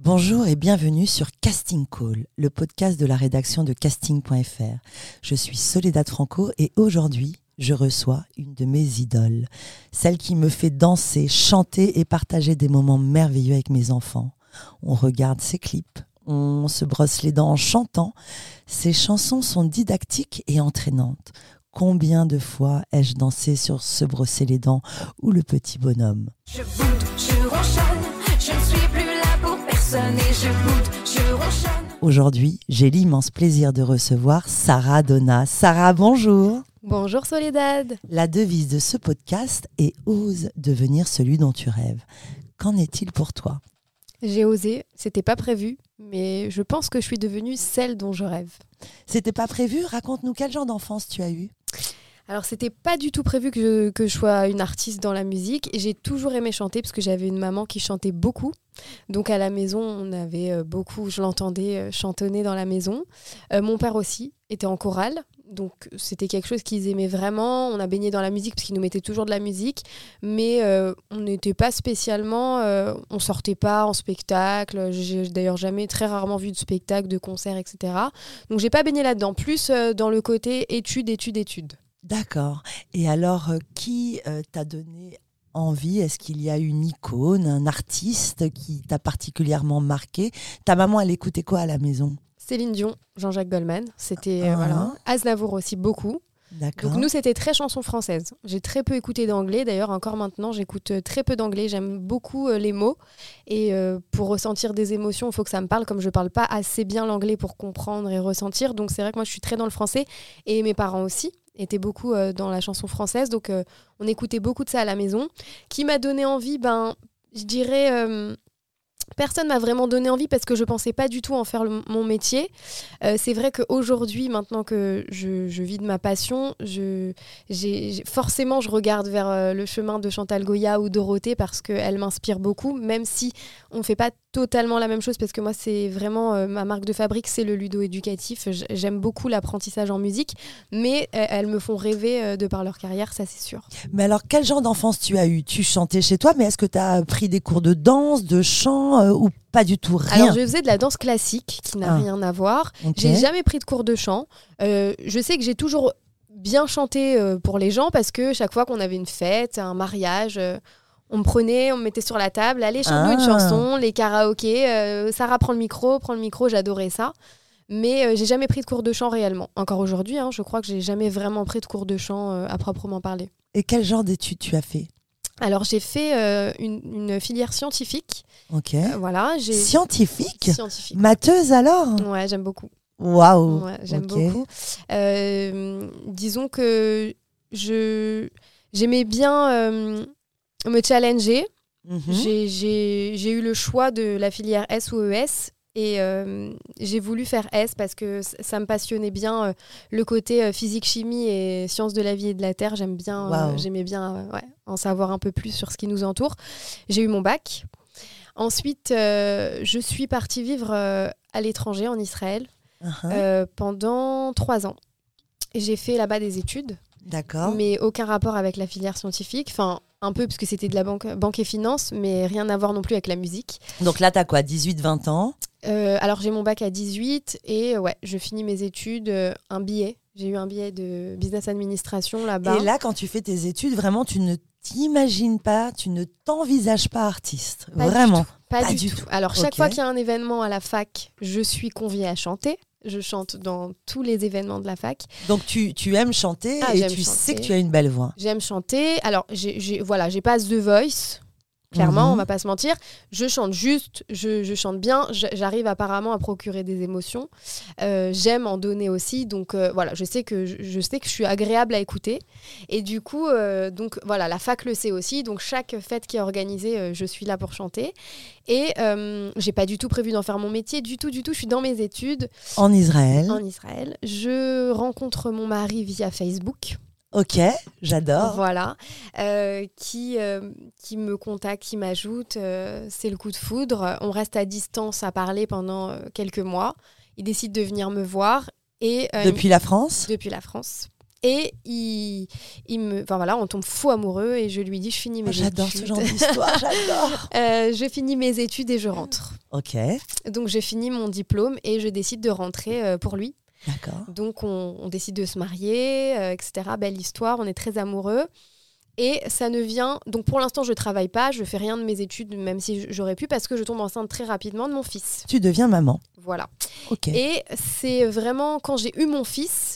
Bonjour et bienvenue sur Casting Call, le podcast de la rédaction de casting.fr. Je suis Soledad Franco et aujourd'hui, je reçois une de mes idoles, celle qui me fait danser, chanter et partager des moments merveilleux avec mes enfants. On regarde ses clips, on se brosse les dents en chantant. Ses chansons sont didactiques et entraînantes. Combien de fois ai-je dansé sur Se brosser les dents ou Le petit bonhomme? Pour personne et je boude, je ronchonne. Aujourd'hui, j'ai l'immense plaisir de recevoir Sarah Donna. Sarah, bonjour. Bonjour Soledad. La devise de ce podcast est Ose devenir celui dont tu rêves. Qu'en est-il pour toi? J'ai osé, c'était pas prévu, mais je pense que je suis devenue celle dont je rêve. C'était pas prévu? Raconte-nous quel genre d'enfance tu as eu Alors c'était pas du tout prévu que je, que je sois une artiste dans la musique j'ai toujours aimé chanter parce que j'avais une maman qui chantait beaucoup. Donc à la maison, on avait euh, beaucoup, je l'entendais euh, chantonner dans la maison. Euh, mon père aussi était en chorale, donc c'était quelque chose qu'ils aimaient vraiment. On a baigné dans la musique parce qu'ils nous mettaient toujours de la musique, mais on n'était pas spécialement, euh, on sortait pas en spectacle. J'ai d'ailleurs jamais, très rarement vu de spectacle, de concert, etc. Donc j'ai pas baigné là-dedans. Plus dans le côté études, études, études. D'accord. Et alors, euh, qui euh, t'a donné envie? Est-ce qu'il y a une icône, un artiste qui t'a particulièrement marqué? Ta maman, elle écoutait quoi à la maison? Céline Dion, Jean-Jacques Goldman, c'était euh, Ah. voilà. Aznavour aussi beaucoup. D'accord. Donc nous, c'était très chanson française. J'ai très peu écouté d'anglais. D'ailleurs, encore maintenant, j'écoute très peu d'anglais. J'aime beaucoup euh, les mots. Et euh, pour ressentir des émotions, il faut que ça me parle. Comme je parle pas assez bien l'anglais pour comprendre et ressentir. Donc c'est vrai que moi, je suis très dans le français. Et mes parents aussi étaient beaucoup euh, dans la chanson française. Donc euh, on écoutait beaucoup de ça à la maison. Qui m'a donné envie Ben, je dirais... euh, Personne m'a vraiment donné envie parce que je pensais pas du tout en faire mon métier. C'est vrai qu'aujourd'hui, maintenant que je, je vis de ma passion, je, forcément, je regarde vers le chemin de Chantal Goya ou Dorothée parce qu'elles m'inspirent beaucoup, même si on ne fait pas totalement la même chose parce que moi, c'est vraiment euh, ma marque de fabrique, c'est le ludo éducatif. J'aime beaucoup l'apprentissage en musique, mais euh, elles me font rêver euh, de par leur carrière, ça c'est sûr. Mais alors, quel genre d'enfance tu as eu? Tu chantais chez toi, mais est-ce que tu as pris des cours de danse, de chant ou pas du tout? Rien? Alors, je faisais de la danse classique qui n'a Ah. rien à voir. J'ai jamais pris de cours de chant. Je sais que j'ai toujours bien chanté pour les gens parce que chaque fois qu'on avait une fête, un mariage, on me prenait, on me mettait sur la table, allez, chante-nous une Ah. chanson, les karaokés, euh, Sarah prend le micro, prend le micro, j'adorais ça. Mais euh, j'ai jamais pris de cours de chant réellement. Encore aujourd'hui, hein, je crois que j'ai jamais vraiment pris de cours de chant euh, à proprement parler. Et quel genre d'études tu as fait? Alors j'ai fait euh, une, une filière scientifique. Ok. Euh, voilà, j'ai Scientifique? Scientifique. Matheuse alors? Ouais, j'aime beaucoup. Waouh Ouais, j'aime beaucoup. Euh, disons que je j'aimais bien me challenger. Mhm. J'ai- eu le choix de la filière S ou ES. Et euh, j'ai voulu faire S parce que ça me passionnait bien euh, le côté euh, physique, chimie et sciences de la vie et de la terre. J'aime bien, j'aimais bien ouais, en savoir un peu plus sur ce qui nous entoure. J'ai eu mon bac. Ensuite, je suis partie vivre à l'étranger, en Israël, Uh-huh. pendant trois ans. J'ai fait là-bas des études, D'accord. mais aucun rapport avec la filière scientifique. Enfin, un peu parce que c'était de la banque, banque et finance, mais rien à voir non plus avec la musique. Donc là, t'as quoi 18-20 ans? Euh, alors j'ai mon bac à 18 et ouais, je finis mes études, euh, un billet. J'ai eu un billet de business administration là-bas. Et là, quand tu fais tes études, vraiment, tu ne t'imagines pas, tu ne t'envisages pas artiste. Pas du vraiment. Pas, Pas du, tout. tout. Alors, chaque fois qu'il y a un événement à la fac, je suis conviée à chanter. Je chante dans tous les événements de la fac. Donc tu, tu aimes chanter Ah, et tu sais que tu as une belle voix. J'aime chanter. Alors, j'ai- voilà, j'ai pas The Voice. Clairement, Mhm. on va pas se mentir. Je chante juste, je, je chante bien. J'arrive apparemment à procurer des émotions. Euh, J'aime en donner aussi. Donc euh, voilà, je sais que je, je sais que je suis agréable à écouter. Et du coup, euh, donc voilà, la fac le sait aussi. Donc chaque fête qui est organisée, je suis là pour chanter. Et j'ai pas du tout prévu d'en faire mon métier, du tout, du tout. Je suis dans mes études En Israël. en Israël. Je rencontre mon mari via Facebook. Ok, j'adore. Voilà, euh, qui, euh, qui me contacte, qui m'ajoute, euh, c'est le coup de foudre. On reste à distance à parler pendant quelques mois. Il décide de venir me voir et Depuis la France depuis la France. Et il, il me, enfin voilà, on tombe fou amoureux et je lui dis, je finis mes Oh, J'adore ce études. genre d'histoire, j'adore. Je finis mes études et je rentre. Ok, Donc j'ai fini mon diplôme et je décide de rentrer pour lui. Donc on, on décide de se marier, euh, etc. Belle histoire, on est très amoureux. Et ça ne vient. Donc pour l'instant, je travaille pas, je fais rien de mes études, même si j'aurais pu, parce que je tombe enceinte très rapidement de mon fils. Tu deviens maman. Voilà. Ok. Et c'est vraiment quand j'ai eu mon fils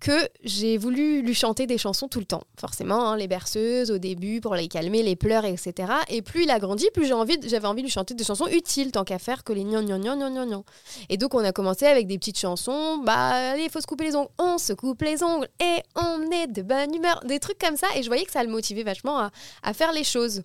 que j'ai voulu lui chanter des chansons tout le temps. Forcément, hein, les berceuses au début pour les calmer, les pleurs, etc. Et plus il a grandi, plus j'avais envie de lui chanter des chansons utiles tant qu'à faire que les gnan gnan gnan gnan gnan. Et donc on a commencé avec des petites chansons. Bah allez, il faut se couper les ongles. On se coupe les ongles et on est de bonne humeur. Des trucs comme ça. Et je voyais que ça le motivait vachement à, faire les choses.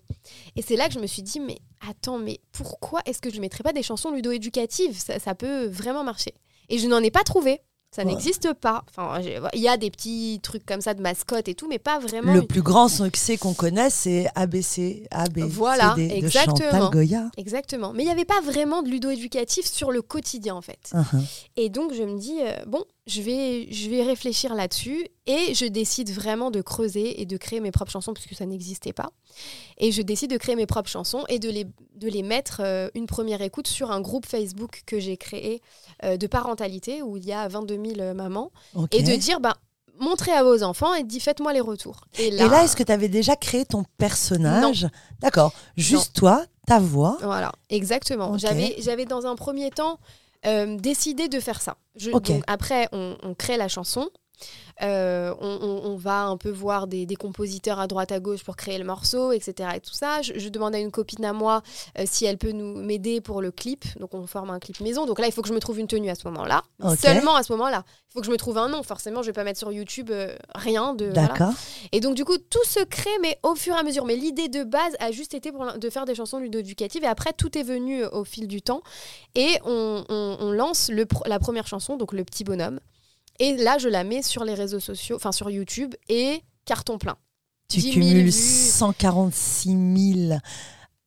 Et c'est là que je me suis dit, mais attends, mais pourquoi est-ce que je ne mettrais pas des chansons ludo-éducatives? Ça peut vraiment marcher. Et je n'en ai pas trouvé. Ça Ouais. n'existe pas. Enfin, il y a des petits trucs comme ça de mascotte et tout, mais pas vraiment. Le plus grand succès qu'on connaisse, c'est ABC, AB, Voilà, CD de exactement. Chantal Goya. Exactement. Mais il n'y avait pas vraiment de ludo-éducatif sur le quotidien, en fait. Uh-huh. Et donc, je me dis, euh, bon, je vais, je vais réfléchir là-dessus et je décide vraiment de creuser et de créer mes propres chansons puisque ça n'existait pas. Et je décide de créer mes propres chansons et de les, de les mettre euh, une première écoute sur un groupe Facebook que j'ai créé euh, de parentalité où il y a 22 000 euh, mamans et de dire, bah, montrez à vos enfants et dit faites-moi les retours. Et là, est-ce que tu avais déjà créé ton personnage D'accord. Juste toi, ta voix. Voilà, exactement. J'avais, j'avais dans un premier temps décidé de faire ça. Je- Ok. donc après, on, on crée la chanson. Euh, on, on- on va un peu voir des, des compositeurs à droite à gauche pour créer le morceau, etc. Et tout ça. Je, je demande à une copine à moi euh, si elle peut nous m'aider pour le clip. Donc on forme un clip maison. Donc là, il faut que je me trouve une tenue à ce moment-là. Seulement à ce moment-là. Il faut que je me trouve un nom. Forcément, je vais pas mettre sur YouTube euh, rien de. voilà. D'accord. Et donc, du coup, tout se crée, mais au fur et à mesure. Mais l'idée de base a juste été pour, de faire des chansons ludo-éducatives. Et après, tout est venu au fil du temps. Et on, lance le la première chanson, donc Le Petit Bonhomme. Et là, je la mets sur les réseaux sociaux, enfin sur YouTube, et carton plein. Tu 10 000 cumules vues. 146 000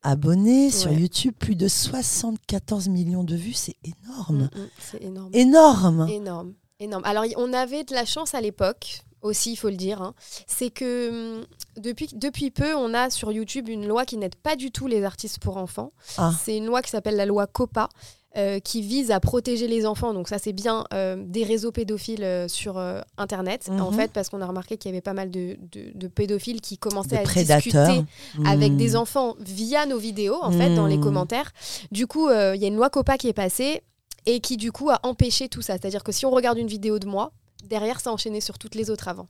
abonnés sur. YouTube, plus de 74 millions de vues, c'est énorme. Mm, mm, C'est énorme. Énorme. Énorme, énorme. Alors, on avait de la chance à l'époque, aussi, il faut le dire. hein. C'est que depuis, depuis peu, on a sur YouTube une loi qui n'aide pas du tout les artistes pour enfants. Ah. C'est une loi qui s'appelle la loi COPA. Euh, qui vise à protéger les enfants, donc ça c'est bien euh, des réseaux pédophiles euh, sur Internet, en Mhm. fait, parce qu'on a remarqué qu'il y avait pas mal de, de- de pédophiles qui commençaient à prédateurs. discuter avec des enfants via nos vidéos, en fait, dans les Mm. commentaires. Du coup, il y a une loi COPA qui est passée et qui, du coup, a empêché tout ça. C'est-à-dire que si on regarde une vidéo de moi, derrière, ça enchaînait sur toutes les autres avant.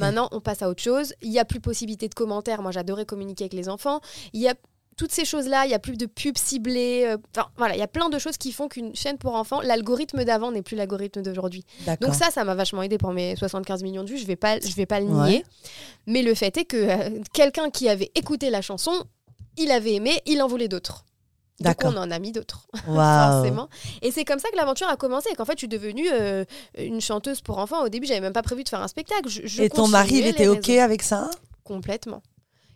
Maintenant, on passe à autre chose. Il n'y a plus possibilité de commentaires. Moi, j'adorais communiquer avec les enfants. Il y a toutes ces choses-là, il y a plus de pubs ciblées. euh, Enfin, voilà, il y a plein de choses qui font qu'une chaîne pour enfants, l'algorithme d'avant n'est plus l'algorithme d'aujourd'hui. Donc ça, ça m'a vachement aidé pour mes 75 millions de vues. Je vais pas, je vais pas le Ouais. nier. Mais le fait est que euh, quelqu'un qui avait écouté la chanson, il avait aimé, il en voulait d'autres. Donc D'accord. on en a mis d'autres, forcément. Et c'est comme ça que l'aventure a commencé. Et qu'en fait, je suis devenue euh, une chanteuse pour enfants. Au début, j'avais même pas prévu de faire un spectacle. Je- je Et ton mari, il était OK avec ça? Complètement.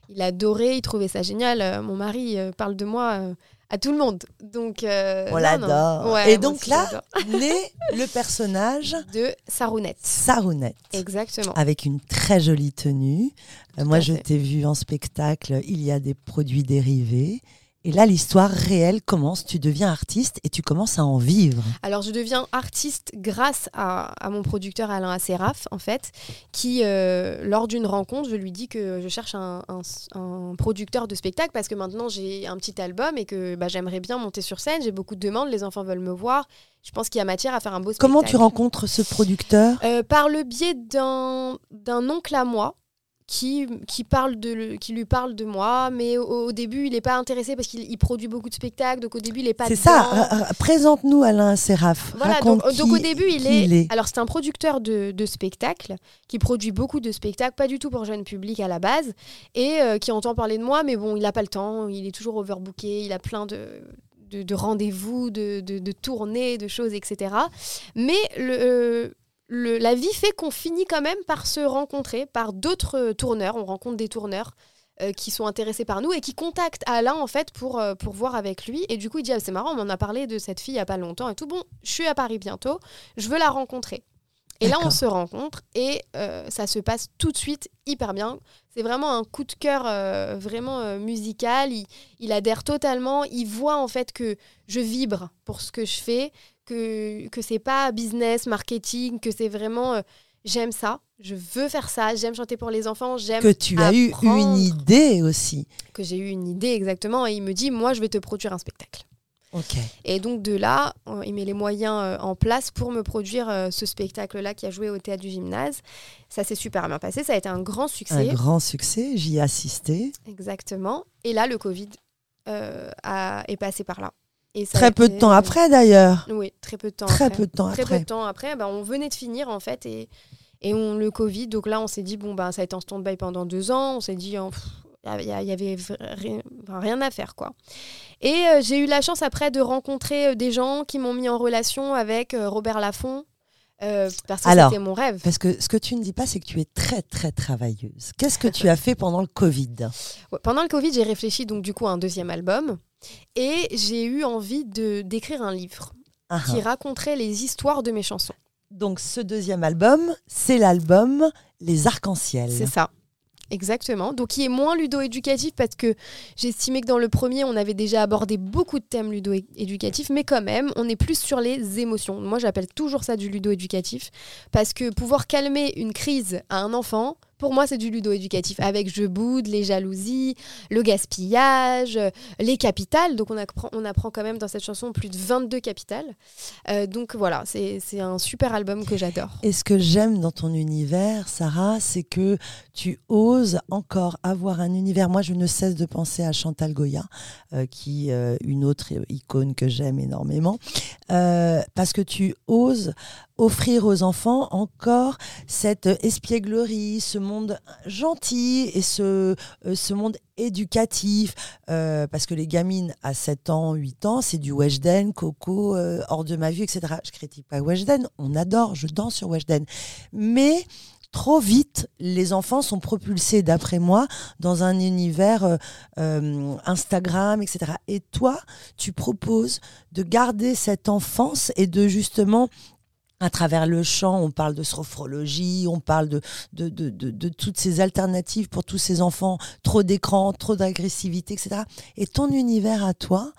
Il adorait, il trouvait ça génial. Euh, mon mari euh, parle de moi euh, à tout le monde. Donc, euh, On l'adore. Ouais, Et donc là, naît le personnage de Sarounette. Sarounette. Exactement. Avec une très jolie tenue. Euh, moi, je t'ai vu en spectacle. Il y a des produits dérivés. Et là, l'histoire réelle commence. Tu deviens artiste et tu commences à en vivre. Alors, je deviens artiste grâce à, à mon producteur Alain Asseraf, en fait, qui, euh, lors d'une rencontre, je lui dis que je cherche un, un- un producteur de spectacle parce que maintenant j'ai un petit album et que bah, j'aimerais bien monter sur scène. J'ai beaucoup de demandes, les enfants veulent me voir. Je pense qu'il y a matière à faire un beau spectacle. Comment tu rencontres ce producteur? Euh, Par le biais d'un d'un oncle à moi qui, qui, parle de, qui lui parle de moi, mais au, au début, il n'est pas intéressé parce qu'il il produit beaucoup de spectacles, donc au début, il n'est pas C'est ça, euh, euh, présente-nous Alain Seraf. Voilà, Raconte donc, donc au qui- début, il qui est... il est. Alors, c'est un producteur de, de spectacles qui produit beaucoup de spectacles, pas du tout pour jeune public à la base, et euh, qui entend parler de moi, mais bon, il n'a pas le temps, il est toujours overbooké, il a plein de, de, de rendez-vous, de, de, de tournées, de choses, etc. Mais le, euh, le- la vie fait qu'on finit quand même par se rencontrer, par d'autres tourneurs, on rencontre des tourneurs. euh, qui sont intéressés par nous et qui contactent Alain en fait pour, euh, pour voir avec lui et du coup il dit ah, c'est marrant on m'en a parlé de cette fille il y a pas longtemps et tout bon je suis à Paris bientôt je veux la rencontrer. Et là, on se rencontre et euh, ça se passe tout de suite hyper bien. C'est vraiment un coup de cœur euh, vraiment euh, musical. Il, il adhère totalement. Il voit en fait que je vibre pour ce que je fais, que, que c'est pas business, marketing, que c'est vraiment euh, j'aime ça, je veux faire ça, j'aime chanter pour les enfants, j'aime Que tu as eu une idée aussi. que j'ai eu une idée exactement. Et il me dit moi, je vais te produire un spectacle. Et donc de là, euh, il met les moyens euh, en place pour me produire euh, ce spectacle-là qui a joué au théâtre du gymnase. Ça s'est super bien passé, ça a été un grand Un succès. grand succès, j'y ai assisté. Exactement. Et là, le Covid a- est passé par là. Et ça a Très peu de temps après d'ailleurs. Oui, très peu de temps Très après. peu de temps Très peu après. de temps après, bah, on venait de finir en fait et, et on, le Covid. Donc là, on s'est dit, bon, bah, ça a été en stand-by pendant deux ans. On s'est dit, oh, pff, il y, il y avait rien, à faire quoi. Et euh, j'ai eu la chance après de rencontrer euh, des gens qui m'ont mis en relation avec euh, Robert Laffont. euh, parce que c'était mon rêve. Parce que ce que tu ne dis pas, c'est que tu es très très travailleuse. Qu'est-ce que tu as fait pendant le Covid? Ouais, pendant le Covid, j'ai réfléchi donc du coup à un deuxième album et j'ai eu envie de d'écrire un livre Ah, qui ah. raconterait les histoires de mes chansons. Donc ce deuxième album, c'est l'album Les Arcs-en-Ciel. C'est ça. Exactement. Donc, qui est moins ludo-éducatif parce que j'estimais que dans le premier, on avait déjà abordé beaucoup de thèmes ludo-éducatifs, mais quand même, on est plus sur les émotions. Moi, j'appelle toujours ça du ludo-éducatif parce que pouvoir calmer une crise à un enfant, pour moi, c'est du ludo-éducatif avec je boude, les jalousies, le gaspillage, euh, les capitales. Donc, on apprend, on apprend quand même dans cette chanson plus de 22 capitales. Euh, donc, voilà, c'est un super album que j'adore. Et ce que j'aime dans ton univers, Sarah, c'est que tu oses encore avoir un univers. Moi, je ne cesse de penser à Chantal Goya, euh, qui euh, une autre icône que j'aime énormément, parce que tu oses offrir aux enfants encore cette espièglerie, ce monde gentil et ce, euh, ce monde éducatif, euh, parce que les gamines à 7 ans, 8 ans, c'est du Weshden, Coco, euh, hors de ma vue, etc. Je critique pas Weshden, on adore, je danse sur Weshden. Mais trop vite, les enfants sont propulsés, d'après moi, dans un univers Instagram, etc. Et toi, tu proposes de garder cette enfance et de justement à travers le chant, on parle de sophrologie, on parle de, toutes ces alternatives pour tous ces enfants, trop d'écran, trop d'agressivité, etc. Et ton univers à toi,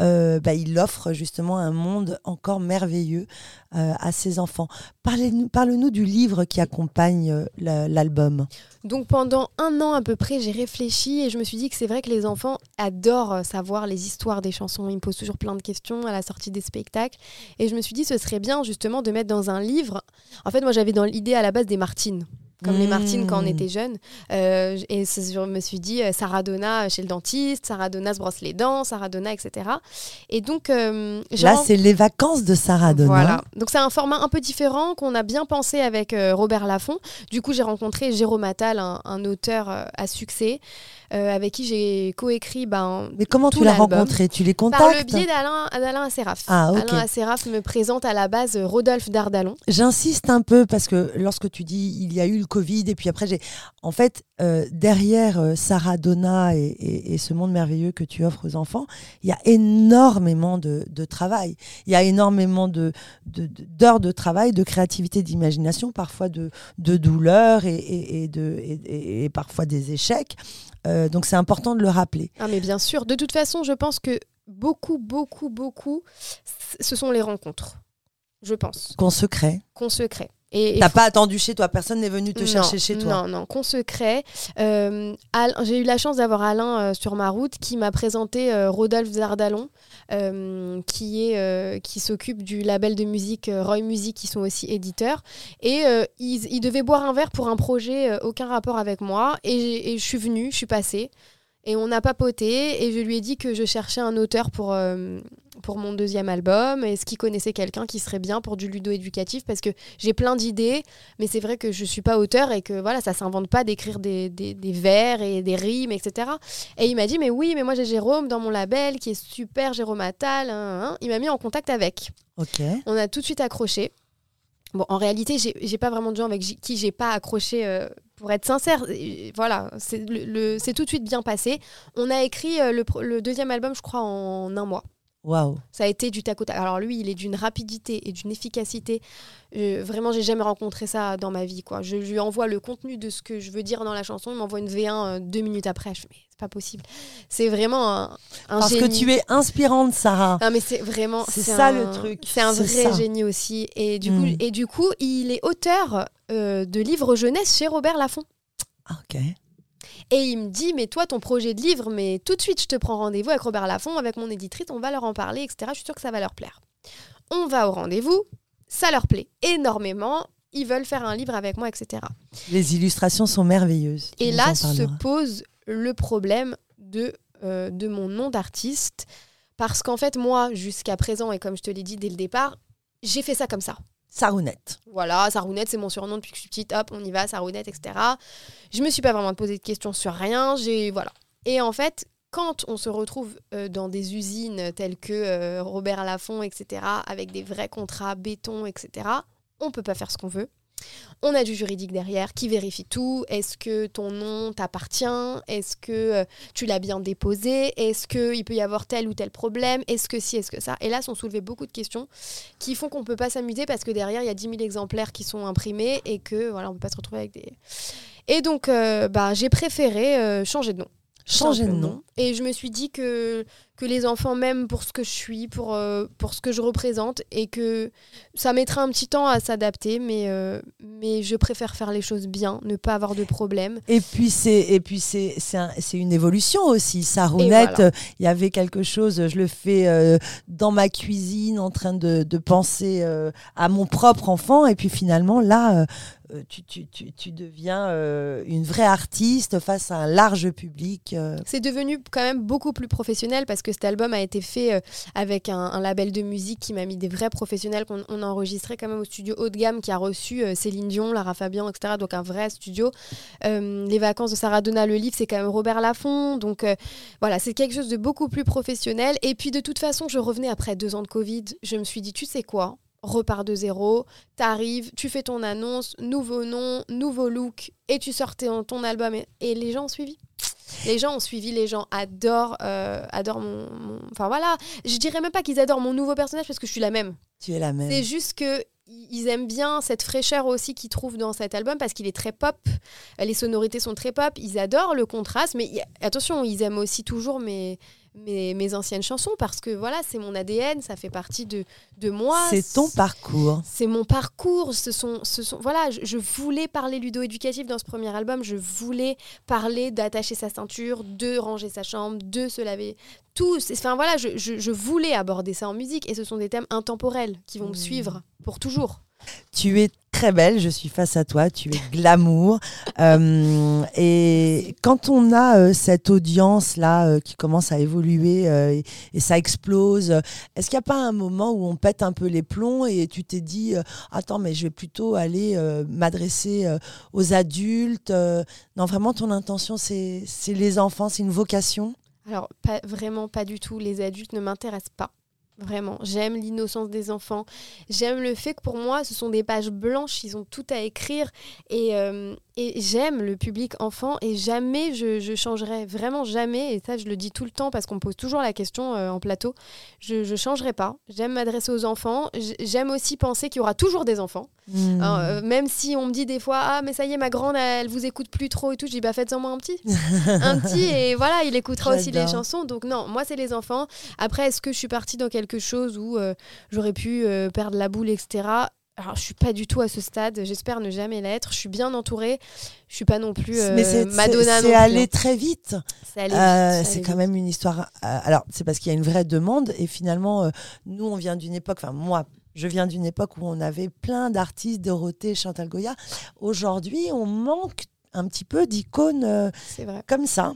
euh, bah, il offre justement un monde encore merveilleux euh, à ces enfants. Parle-nous du livre qui accompagne euh, la- l'album. Donc pendant un an à peu près, j'ai réfléchi et je me suis dit que c'est vrai que les enfants adorent savoir les histoires des chansons. Ils me posent toujours plein de questions à la sortie des spectacles. Et je me suis dit ce serait bien justement de mettre dans un livre. En fait, moi j'avais dans l'idée à la base des Martines. Comme les. Martines quand on était jeune. Euh, et je me suis dit euh, Sarah Donna chez le dentiste, Sarah Donna se brosse les dents, Sarah Donna, etc. Et donc, euh, Là, c'est les vacances de Sarah Donna. voilà. Donc c'est un format un peu différent qu'on a bien pensé avec euh, Robert Laffont. Du coup, j'ai rencontré Jérôme Attal, un, un auteur à succès, euh, avec qui j'ai coécrit ben, Mais comment tout tu l'as rencontré? Tu les contactes par le biais d'Alain Asseraf. Ah, ok. Alain Asseraf me présente à la base Rodolphe Dardalon. J'insiste un peu parce que lorsque tu dis il y a eu le Covid et puis après j'ai en fait euh, derrière euh, Sarah Donna et, et- et ce monde merveilleux que tu offres aux enfants, il y a énormément de, de travail. Il y a énormément de de- de- d'heures de, travail, de créativité, d'imagination, parfois de, de douleur de, et parfois des échecs. Euh, donc c'est important de le rappeler. Ah mais bien sûr. De toute façon, je pense que beaucoup, beaucoup, beaucoup, ce sont les rencontres. Je pense. Qu'on se crée. qu'on se crée. Et, T'as pas attendu chez toi, personne n'est venu te non, chercher chez toi. Non, non, qu'on se crée. Euh, J'ai eu la chance d'avoir Alain euh, sur ma route qui m'a présenté euh, Rodolphe Zardalon, qui, est, qui s'occupe du label de musique Roy Music, qui sont aussi éditeurs. Et ils, ils devaient boire un verre pour un projet, aucun rapport avec moi. Et, je suis venue, je suis passée. Et on a papoté et je lui ai dit que je cherchais un auteur pour, euh, pour mon deuxième album. Est-ce qu'il connaissait quelqu'un qui serait bien pour du ludo-éducatif Parce que j'ai plein d'idées, mais c'est vrai que je suis pas auteur et que voilà, ça s'invente pas d'écrire des, des, des vers et des rimes, etc. Et il m'a dit, mais oui, mais moi j'ai Jérôme dans mon label qui est super, Jérôme Attal. hein, hein. Il m'a mis en contact avec. Ok. On a tout de suite accroché. Bon, en réalité, j'ai pas vraiment de gens avec qui j'ai pas accroché. euh, pour être sincère, voilà, c'est le- le- c'est tout de suite bien passé. On a écrit euh, le deuxième album, je crois, en un mois. Waouh. Ça a été du tac au tac. Alors lui, il est d'une rapidité et d'une efficacité. Euh, vraiment, j'ai jamais rencontré ça dans ma vie. Quoi. Je lui envoie le contenu de ce que je veux dire dans la chanson. Il m'envoie une V1 euh, deux minutes après. Je fais, mais c'est pas possible. C'est vraiment un, un Parce que tu es inspirante, Sarah. Non mais c'est vraiment C'est ça, un- le truc. C'est un vrai ça. génie aussi et du coup et du coup il est auteur euh, de livres jeunesse chez Robert Laffont. Ah, ok. Et il me dit mais toi ton projet de livre mais tout de suite je te prends rendez-vous avec Robert Laffont avec mon éditrice on va leur en parler etc. Je suis sûre que ça va leur plaire. On va au rendez-vous ça leur plaît énormément ils veulent faire un livre avec moi etc. Les illustrations sont merveilleuses. Et là se pose le problème de, euh, de mon nom d'artiste. Parce qu'en fait, moi, jusqu'à présent, et comme je te l'ai dit dès le départ, j'ai fait ça comme ça. Sarounette. Voilà, Sarounette, c'est mon surnom depuis que je suis petite. Hop, on y va, Sarounette, etc. Je me suis pas vraiment posé de questions sur rien. J'ai voilà. Et en fait, quand on se retrouve euh, dans des usines telles que euh, Robert Laffont, etc., avec des vrais contrats béton, etc., on peut pas faire ce qu'on veut. On a du juridique derrière qui vérifie tout. Est-ce que ton nom t'appartient? Est-ce que euh, tu l'as bien déposé? Est-ce qu'il peut y avoir tel ou tel problème? Est-ce que si, est-ce que ça? Et là, sont soulevées beaucoup de questions qui font qu'on peut pas s'amuser parce que derrière, il y a 10 000 exemplaires qui sont imprimés et que voilà, on peut pas se retrouver avec des... Et donc, euh, bah, j'ai préféré euh, changer de nom. Changer de nom. Et je me suis dit que, que les enfants m'aiment pour ce que je suis, pour, euh, pour ce que je représente, et que ça mettra un petit temps à s'adapter, mais, euh, mais je préfère faire les choses bien, ne pas avoir de problème. Et puis c'est et puis c'est c'est un- c'est une évolution aussi. Sarounette, voilà. euh, il y avait quelque chose. Je le fais euh, dans ma cuisine, en train de, de penser euh, à mon propre enfant. Et puis finalement là, tu, tu, tu, tu deviens euh, une vraie artiste face à un large public. euh. C'est devenu quand même beaucoup plus professionnel parce que cet album a été fait euh, avec un, label de musique qui m'a mis des vrais professionnels qu'on on a enregistré quand même au studio haut de gamme qui a reçu euh, Céline Dion, Lara Fabian, etc. Donc un vrai studio. Euh, les vacances de Sarah Donna, le livre, c'est quand même Robert Laffont. Donc euh, voilà, c'est quelque chose de beaucoup plus professionnel. Et puis de toute façon, je revenais après deux ans de Covid. Je me suis dit, tu sais quoi repars de zéro, t'arrives, tu fais ton annonce, nouveau nom, nouveau look, et tu sors ton, ton album. Et, et les gens ont suivi. Les gens ont suivi, les gens adorent, euh, adorent mon, mon- Enfin voilà, je dirais même pas qu'ils adorent mon nouveau personnage parce que je suis la même. Tu es la même. C'est juste que ils aiment bien cette fraîcheur aussi qu'ils trouvent dans cet album parce qu'il est très pop. Les sonorités sont très pop. Ils adorent le contraste, mais attention, ils aiment aussi toujours mes, mes, mes anciennes chansons parce que voilà, c'est mon ADN, ça fait partie de, de moi. C'est ton parcours. C'est mon parcours. Ce sont, ce sont, voilà, je, je voulais parler ludo-éducatif dans ce premier album. Je voulais parler d'attacher sa ceinture, de ranger sa chambre, de se laver. Tout. c'est- Enfin voilà, je, je- je voulais aborder ça en musique et ce sont des thèmes intemporels qui vont me Mmh. suivre pour toujours. Tu es très belle, je suis face à toi, tu es glamour. Euh, et quand on a euh, cette audience-là euh, qui commence à évoluer et, et ça explose, est-ce qu'il n'y a pas un moment où on pète un peu les plombs et tu t'es dit, attends, mais je vais plutôt aller m'adresser aux adultes Non, vraiment, ton intention, c'est les enfants, c'est une vocation? Alors, pas, vraiment pas du tout. Les adultes ne m'intéressent pas. Vraiment. J'aime l'innocence des enfants. J'aime le fait que pour moi, ce sont des pages blanches. Ils ont tout à écrire. Et, euh, et j'aime le public enfant. Et jamais je, je changerai. Vraiment jamais. Et ça, je le dis tout le temps parce qu'on me pose toujours la question euh, en plateau. Je ne changerai pas. J'aime m'adresser aux enfants. J'aime aussi penser qu'il y aura toujours des enfants. Hein, euh, même si on me dit des fois, ah, mais ça y est, ma grande, elle vous écoute plus trop et tout, je dis, bah faites-en moi un petit. un petit, et voilà, il écoutera aussi les chansons. Donc, non, moi, c'est les enfants. Après, est-ce que je suis partie dans quelque chose où euh, j'aurais pu perdre la boule, etc. alors, je suis pas du tout à ce stade. J'espère ne jamais l'être. Je suis bien entourée. Je suis pas non plus euh, Mais c'est Madonna. c'est- allé hein. très vite. C'est Euh, vite, c'est allé quand vite. même une histoire. euh, alors, c'est parce qu'il y a une vraie demande et finalement, euh, nous, on vient d'une époque. Enfin, moi, je viens d'une époque où on avait plein d'artistes, Dorothée, Chantal Goya. Aujourd'hui, on manque un petit peu d'icônes comme ça.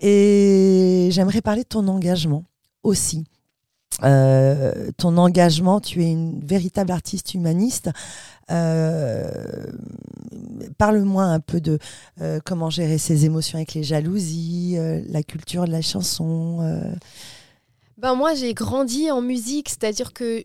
Et j'aimerais parler de ton engagement aussi. Euh, ton engagement, tu es une véritable artiste humaniste. Euh, Parle-moi un peu de euh, comment gérer ses émotions avec les jalousies, la culture de la chanson. Ben moi, j'ai grandi en musique, c'est-à-dire que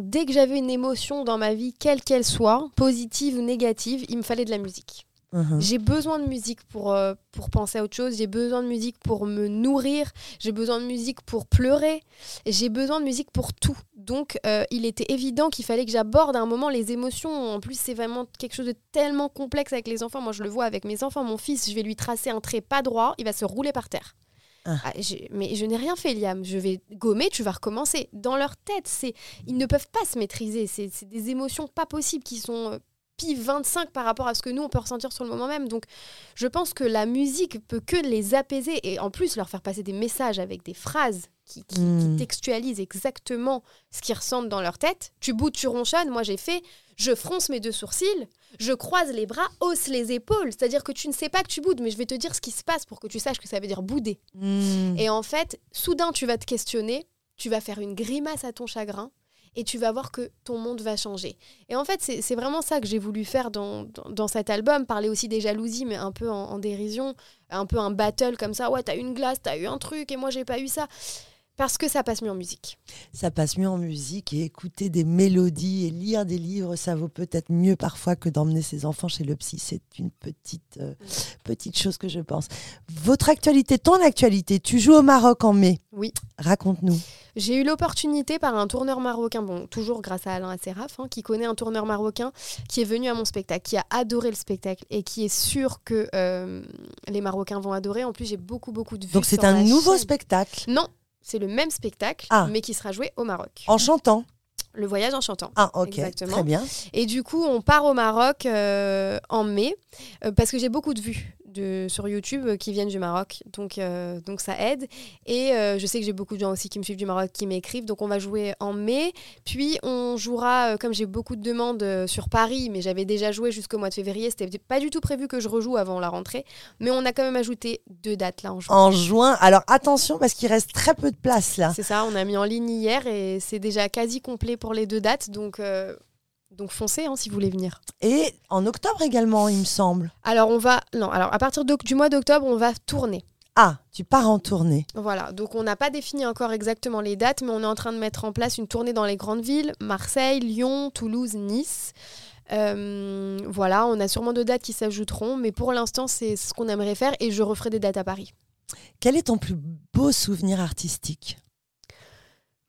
dès que j'avais une émotion dans ma vie, quelle qu'elle soit, positive ou négative, il me fallait de la musique. Mhm. J'ai besoin de musique pour, euh, pour penser à autre chose, j'ai besoin de musique pour me nourrir, j'ai besoin de musique pour pleurer, j'ai besoin de musique pour tout. Donc euh, il était évident qu'il fallait que j'aborde à un moment les émotions. En plus, c'est vraiment quelque chose de tellement complexe avec les enfants. Moi, je le vois avec mes enfants. Mon fils, je vais lui tracer un trait pas droit, il va se rouler par terre. Ah. Ah, mais je n'ai rien fait, Liam. Je vais gommer, tu vas recommencer. Dans leur tête, c'est ils ne peuvent pas se maîtriser. C'est c'est des émotions pas possibles qui sont euh, pi 25 par rapport à ce que nous, on peut ressentir sur le moment même. Donc, je pense que la musique peut que les apaiser et en plus leur faire passer des messages avec des phrases qui, qui- qui textualisent exactement ce qu'ils ressentent dans leur tête. Tu boudes, tu ronchonnes. Moi, j'ai fait, je fronce mes deux sourcils, je croise les bras, hausse les épaules. C'est-à-dire que tu ne sais pas que tu boudes, mais je vais te dire ce qui se passe pour que tu saches que ça veut dire bouder. Mm. Et en fait, soudain, tu vas te questionner, tu vas faire une grimace à ton chagrin et tu vas voir que ton monde va changer. Et en fait, c'est vraiment ça que j'ai voulu faire dans, dans, dans cet album, parler aussi des jalousies, mais un peu en, en dérision, un peu un battle comme ça. Ouais, t'as eu une glace, t'as eu un truc et moi, j'ai pas eu ça. Parce que ça passe mieux en musique. Ça passe mieux en musique et écouter des mélodies et lire des livres, ça vaut peut-être mieux parfois que d'emmener ses enfants chez le psy. C'est une petite, euh, petite chose que je pense. Votre actualité, ton actualité, tu joues au Maroc en mai. Oui. Raconte-nous. J'ai eu l'opportunité par un tourneur marocain, bon, toujours grâce à Alain Asseraf, hein, qui connaît un tourneur marocain, qui est venu à mon spectacle, qui a adoré le spectacle et qui est sûr que euh, les Marocains vont adorer. En plus, j'ai beaucoup, beaucoup de vues. Donc c'est un nouveau chaîne. spectacle Non, c'est le même spectacle, Ah. mais qui sera joué au Maroc. en chantant. Le voyage en chantant. Ah ok, Exactement. très bien. Et du coup, on part au Maroc euh, en mai, euh, parce que j'ai beaucoup de vues de, sur YouTube euh, qui viennent du Maroc, donc, euh, donc ça aide. Et euh, je sais que j'ai beaucoup de gens aussi qui me suivent du Maroc, qui m'écrivent, donc on va jouer en mai. Puis on jouera, comme j'ai beaucoup de demandes sur Paris, mais j'avais déjà joué jusqu'au mois de février, c'était pas du tout prévu que je rejoue avant la rentrée, mais on a quand même ajouté deux dates là en juin. En juin. Alors attention parce qu'il reste très peu de place là. C'est ça, on a mis en ligne hier et c'est déjà quasi complet pour les deux dates, donc, donc foncez hein, si vous voulez venir. Et en octobre également, il me semble. Alors on va non, alors à partir du mois d'octobre, on va tourner. Ah, tu pars en tournée. Voilà, donc on n'a pas défini encore exactement les dates, mais on est en train de mettre en place une tournée dans les grandes villes, Marseille, Lyon, Toulouse, Nice. Euh, voilà, on a sûrement deux dates qui s'ajouteront, mais pour l'instant c'est ce qu'on aimerait faire et je referai des dates à Paris. Quel est ton plus beau souvenir artistique?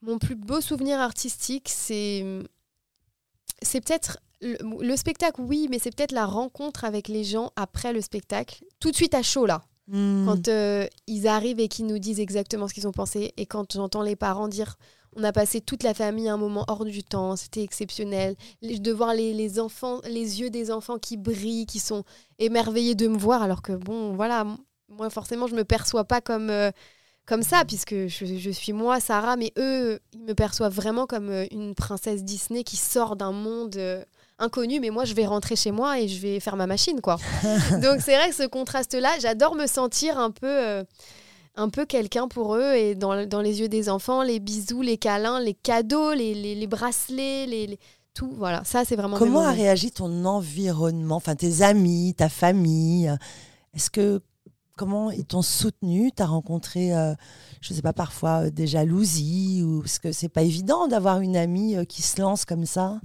Mon plus beau souvenir artistique, c'est c'est peut-être le, le spectacle, oui, mais c'est peut-être la rencontre avec les gens après le spectacle, tout de suite à chaud là. Hmm. Quand euh, ils arrivent et qu'ils nous disent exactement ce qu'ils ont pensé, et quand j'entends les parents dire on a passé toute la famille un moment hors du temps, c'était exceptionnel, de voir les, les enfants, les yeux des enfants qui brillent, qui sont émerveillés de me voir, alors que bon, voilà, moi forcément je me perçois pas comme euh, comme ça, puisque je, je suis moi, Sarah, mais eux, ils me perçoivent vraiment comme euh, une princesse Disney qui sort d'un monde euh, inconnu, mais moi je vais rentrer chez moi et je vais faire ma machine, quoi. Donc c'est vrai que ce contraste-là, j'adore me sentir un peu, euh, un peu quelqu'un pour eux et dans, dans les yeux des enfants, les bisous, les câlins, les cadeaux, les, les, les bracelets, les, les- tout. Voilà, ça c'est vraiment. Comment a réagi ton environnement, enfin tes amis, ta famille? Est-ce que comment ils t'ont soutenu? T'as rencontré, euh, je sais pas, parfois euh, des jalousies ou parce que c'est pas évident d'avoir une amie euh, qui se lance comme ça?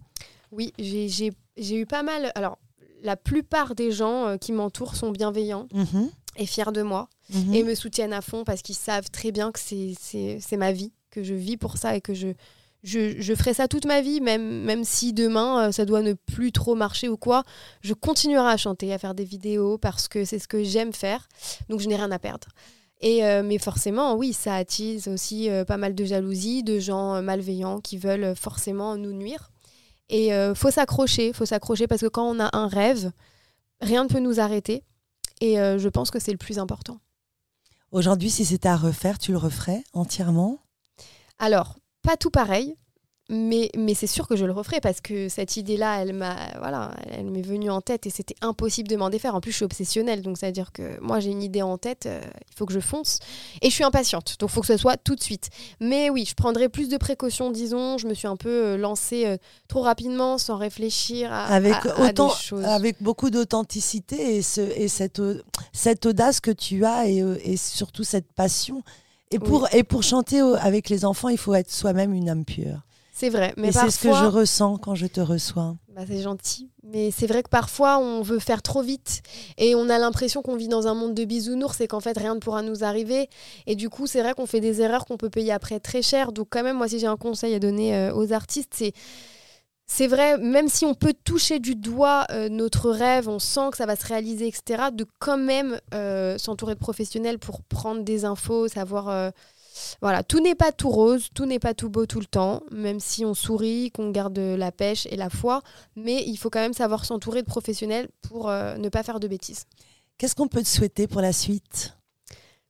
Oui, j'ai- eu pas mal. Alors, la plupart des gens qui m'entourent sont bienveillants Mhm, et fiers de moi. mhm. et me soutiennent à fond parce qu'ils savent très bien que c'est- c'est c'est ma vie, que je vis pour ça et que je, je, je ferai ça toute ma vie, même, même si demain euh, ça doit ne plus trop marcher ou quoi. Je continuerai à chanter, à faire des vidéos parce que c'est ce que j'aime faire. Donc je n'ai rien à perdre. Et, euh, mais forcément, oui, ça attise aussi euh, pas mal de jalousie, de gens euh, malveillants qui veulent forcément nous nuire. Et faut s'accrocher, faut s'accrocher parce que quand on a un rêve, rien ne peut nous arrêter. Et je pense que c'est le plus important. Aujourd'hui, si c'était à refaire, tu le referais entièrement? Alors, pas tout pareil, mais, mais c'est sûr que je le referai parce que cette idée-là, elle m'a, voilà, elle m'est venue en tête et c'était impossible de m'en défaire. En plus, je suis obsessionnelle, donc ça veut dire que moi, j'ai une idée en tête, euh, il faut que je fonce. Et je suis impatiente, donc il faut que ce soit tout de suite. Mais oui, je prendrai plus de précautions, disons. Je me suis un peu euh, lancée euh, trop rapidement, sans réfléchir à, avec à- à autant, des choses. avec beaucoup d'authenticité et, ce, et cette, cette audace que tu as et, et surtout cette passion. Et pour, et pour chanter au- avec les enfants, il faut être soi-même une âme pure. C'est vrai, mais c'est ce que je ressens quand je te reçois. Bah, c'est gentil. Mais c'est vrai que parfois, on veut faire trop vite et on a l'impression qu'on vit dans un monde de bisounours et qu'en fait, rien ne pourra nous arriver. Et du coup, c'est vrai qu'on fait des erreurs qu'on peut payer après très cher. Donc, quand même, moi, si j'ai un conseil à donner euh, aux artistes, c'est. C'est vrai, même si on peut toucher du doigt euh, notre rêve, on sent que ça va se réaliser, etc., de quand même euh, s'entourer de professionnels pour prendre des infos, savoir euh, voilà, tout n'est pas tout rose, tout n'est pas tout beau tout le temps, même si on sourit, qu'on garde la pêche et la foi, mais il faut quand même savoir s'entourer de professionnels pour ne pas faire de bêtises. Qu'est-ce qu'on peut te souhaiter pour la suite?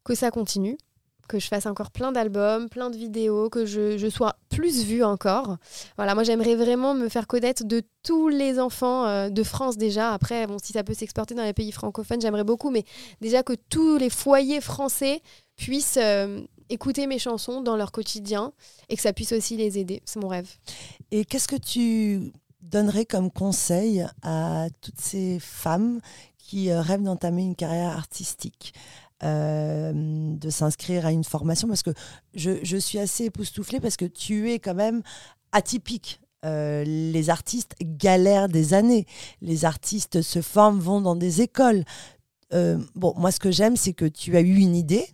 Que ça continue, que je fasse encore plein d'albums, plein de vidéos, que je, sois plus vue encore. Voilà, moi j'aimerais vraiment me faire connaître de tous les enfants euh, de France déjà. Après, bon, si ça peut s'exporter dans les pays francophones, j'aimerais beaucoup, mais déjà que tous les foyers français puissent euh, écouter mes chansons dans leur quotidien et que ça puisse aussi les aider. C'est mon rêve. Et qu'est-ce que tu donnerais comme conseil à toutes ces femmes qui euh, rêvent d'entamer une carrière artistique? Euh, de s'inscrire à une formation parce que je, je suis assez époustouflée parce que tu es quand même atypique. Euh, les artistes galèrent des années. Les artistes se forment, vont dans des écoles. Euh, bon, moi, ce que j'aime, c'est que tu as eu une idée.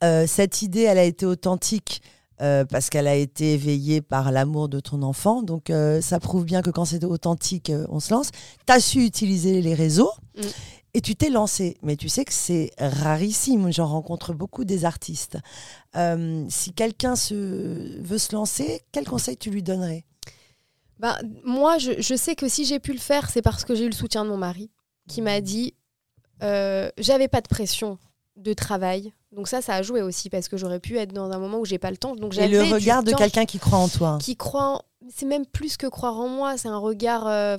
Cette idée, elle a été authentique parce qu'elle a été éveillée par l'amour de ton enfant. Donc, ça prouve bien que quand c'est authentique, on se lance. Tu as su utiliser les réseaux Mm. Et tu t'es lancé. Mais tu sais que c'est rarissime. J'en rencontre beaucoup des artistes. Euh, si quelqu'un se... veut se lancer, quel conseil tu lui donnerais? Bah, moi, je, je sais que si j'ai pu le faire, c'est parce que j'ai eu le soutien de mon mari qui m'a dit euh, j'avais pas de pression de travail. Donc ça, ça a joué aussi parce que j'aurais pu être dans un moment où j'ai pas le temps. Donc Et le regard de quelqu'un qui croit en toi. qui croit. en- C'est même plus que croire en moi. C'est un regard. euh,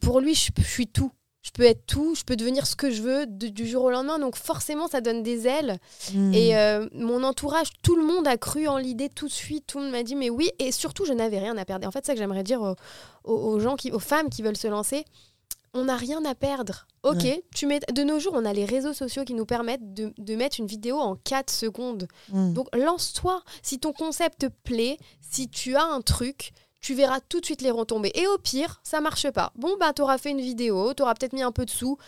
Pour lui, je, je suis tout. Je peux être tout. Je peux devenir ce que je veux de- du jour au lendemain. Donc forcément, ça donne des ailes. Mm. Et euh, mon entourage, tout le monde a cru en l'idée tout de suite. Tout le monde m'a dit, mais oui. Et surtout, je n'avais rien à perdre. Et en fait, c'est ça que j'aimerais dire aux, gens, qui, aux femmes qui veulent se lancer. On n'a rien à perdre. Ok, Ouais. tu mets, de nos jours, on a les réseaux sociaux qui nous permettent de, de mettre une vidéo en 4 secondes. Mm. Donc lance-toi. Si ton concept te plaît, si tu as un truc, tu verras tout de suite les retombées. Et au pire, ça marche pas. Bon, bah, t'auras fait une vidéo, t'auras peut-être mis un peu de sous.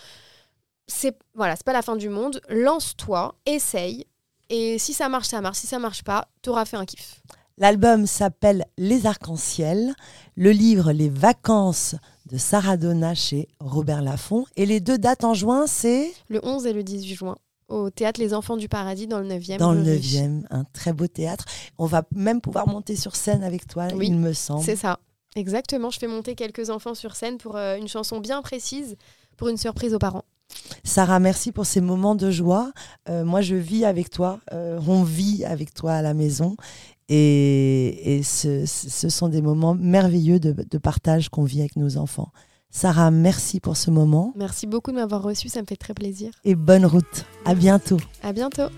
C'est voilà, c'est pas la fin du monde. Lance-toi, essaye. Et si ça marche, ça marche. Si ça marche pas, t'auras fait un kiff. L'album s'appelle Les Arcs-en-Ciel, le livre Les Vacances de Sarah Donna chez Robert Laffont. Et les deux dates en juin, c'est? Le 11 et le 18 juin, au théâtre Les Enfants du Paradis, dans le 9e. dans le rue 9e, un très beau théâtre. On va même pouvoir monter sur scène avec toi, Oui, il me semble. C'est ça. Exactement. Je fais monter quelques enfants sur scène pour euh, une chanson bien précise, pour une surprise aux parents. Sarah, merci pour ces moments de joie. Euh, moi, je vis avec toi. euh, on vit avec toi à la maison. Et, et ce, ce sont des moments merveilleux de, de partage qu'on vit avec nos enfants. Sarah, merci pour ce moment Merci beaucoup de m'avoir reçu, ça me fait très plaisir. et bonne route. À bientôt. À bientôt.